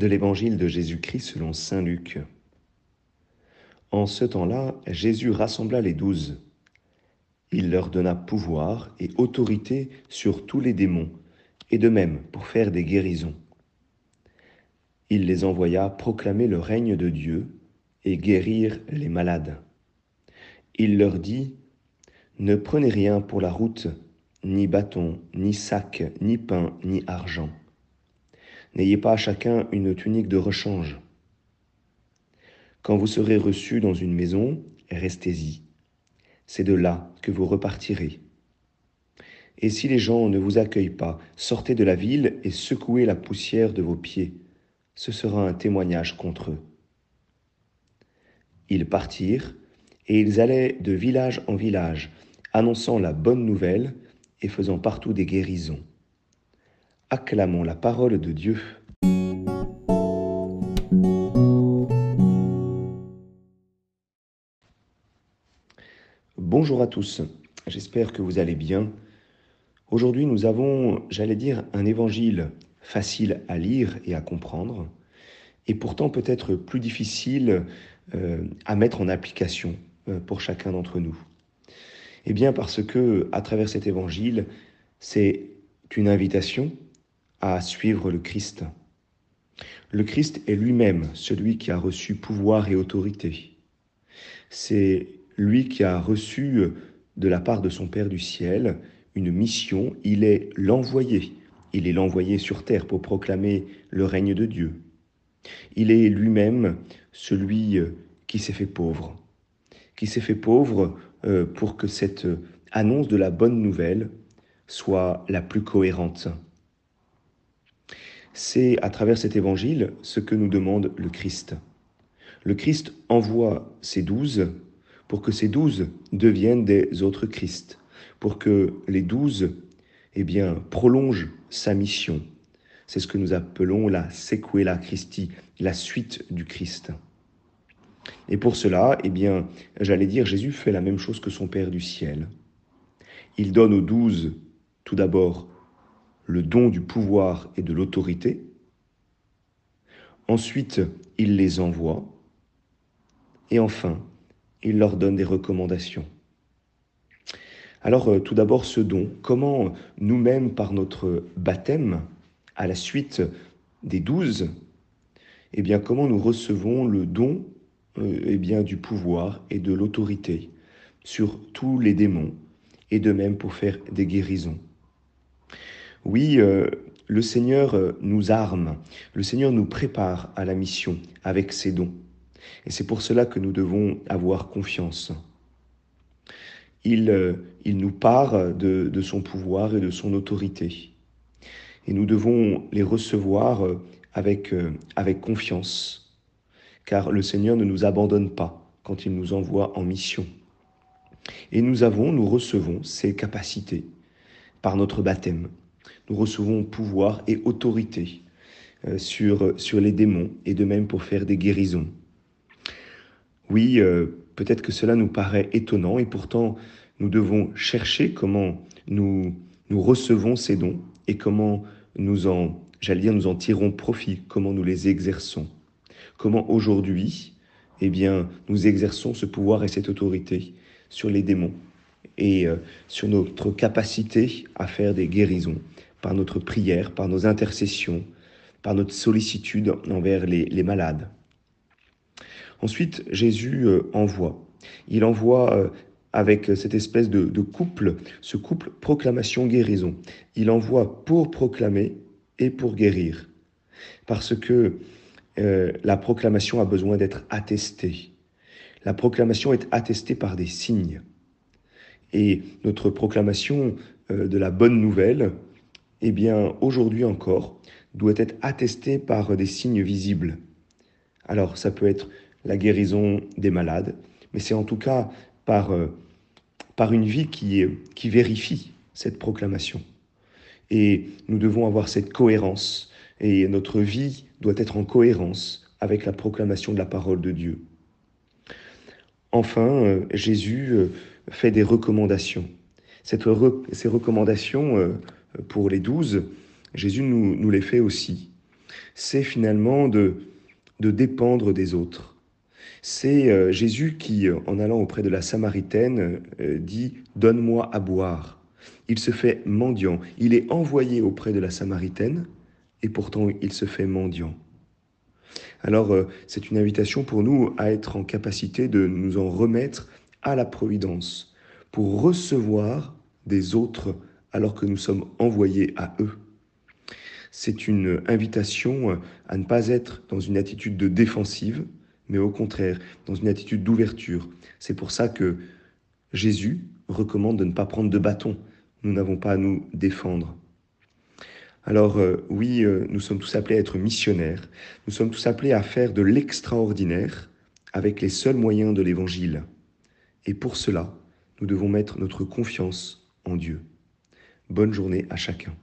de l'évangile de Jésus-Christ selon Saint Luc. En ce temps-là, Jésus rassembla les douze. Il leur donna pouvoir et autorité sur tous les démons, et de même pour faire des guérisons. Il les envoya proclamer le règne de Dieu et guérir les malades. Il leur dit, Ne prenez rien pour la route, ni bâton, ni sac, ni pain, ni argent. N'ayez pas chacun une tunique de rechange. Quand vous serez reçus dans une maison, restez-y. C'est de là que vous repartirez. Et si les gens ne vous accueillent pas, sortez de la ville et secouez la poussière de vos pieds. Ce sera un témoignage contre eux. Ils partirent, et ils allaient de village en village, annonçant la bonne nouvelle et faisant partout des guérisons. Acclamons la parole de Dieu. Bonjour à tous, j'espère que vous allez bien. Aujourd'hui nous avons, j'allais dire, un évangile facile à lire et à comprendre, et pourtant peut-être plus difficile euh, à mettre en application euh, pour chacun d'entre nous. Eh bien parce que à travers cet évangile, c'est une invitation à suivre le Christ. Le Christ est lui-même celui qui a reçu pouvoir et autorité. C'est lui qui a reçu de la part de son Père du ciel une mission, il est l'envoyé. Il est l'envoyé sur terre pour proclamer le règne de Dieu. Il est lui-même celui euh, qui s'est fait pauvre, qui s'est fait pauvre euh, pour que cette annonce de la bonne nouvelle soit la plus cohérente. C'est à travers cet évangile ce que nous demande le Christ. Le Christ envoie ses douze pour que ces douze deviennent des autres Christ, pour que les douze eh bien, prolongent sa mission, c'est ce que nous appelons la sequela Christi, la suite du Christ. Et pour cela, eh bien, j'allais dire, Jésus fait la même chose que son Père du ciel. Il donne aux douze, tout d'abord, le don du pouvoir et de l'autorité. Ensuite, il les envoie. Et enfin, il leur donne des recommandations. Alors, euh, tout d'abord, ce don, comment nous-mêmes, par notre baptême, à la suite des douze, eh bien, comment nous recevons le don euh, eh bien, du pouvoir et de l'autorité sur tous les démons, et de même pour faire des guérisons. Oui, euh, le Seigneur euh, nous arme, le Seigneur nous prépare à la mission avec ses dons. Et c'est pour cela que nous devons avoir confiance. Il, il nous part de, de son pouvoir et de son autorité et nous devons les recevoir euh, avec, euh, avec confiance, car le Seigneur ne nous abandonne pas quand il nous envoie en mission. Et nous avons, nous recevons ces capacités par notre baptême. Nous recevons pouvoir et autorité euh, sur, sur les démons et de même pour faire des guérisons. Oui, peut-être que cela nous paraît étonnant et pourtant nous devons chercher comment nous, nous recevons ces dons et comment nous en, j'allais dire, nous en tirons profit, comment nous les exerçons. Comment aujourd'hui, eh bien, nous exerçons ce pouvoir et cette autorité sur les démons et euh, sur notre capacité à faire des guérisons par notre prière, par nos intercessions, par notre sollicitude envers les, malades. Ensuite, Jésus euh, envoie. Il envoie euh, avec cette espèce de, couple, ce couple proclamation-guérison. Il envoie pour proclamer et pour guérir. Parce que la proclamation a besoin d'être attestée. La proclamation est attestée par des signes. Et notre proclamation euh, de la bonne nouvelle, eh bien, aujourd'hui encore, doit être attestée par des signes visibles. Alors, ça peut être la guérison des malades, mais c'est en tout cas par, euh, par une vie qui, qui vérifie cette proclamation. Et nous devons avoir cette cohérence, et notre vie doit être en cohérence avec la proclamation de la parole de Dieu. Enfin, euh, Jésus euh, fait des recommandations. Ces recommandations pour les douze, Jésus nous, les fait aussi. c'est finalement de, dépendre des autres. C'est euh, Jésus qui, en allant auprès de la Samaritaine, euh, dit ⁇ Donne-moi à boire ⁇ Il se fait mendiant. Il est envoyé auprès de la Samaritaine et pourtant il se fait mendiant. Alors euh, c'est une invitation pour nous à être en capacité de nous en remettre à la Providence pour recevoir des autres alors que nous sommes envoyés à eux. C'est une invitation à ne pas être dans une attitude de défensive, mais au contraire, dans une attitude d'ouverture. C'est pour ça que Jésus recommande de ne pas prendre de bâton. Nous n'avons pas à nous défendre. Alors euh, oui, euh, nous sommes tous appelés à être missionnaires, nous sommes tous appelés à faire de l'extraordinaire avec les seuls moyens de l'Évangile. Et pour cela, nous devons mettre notre confiance en Dieu. Bonne journée à chacun.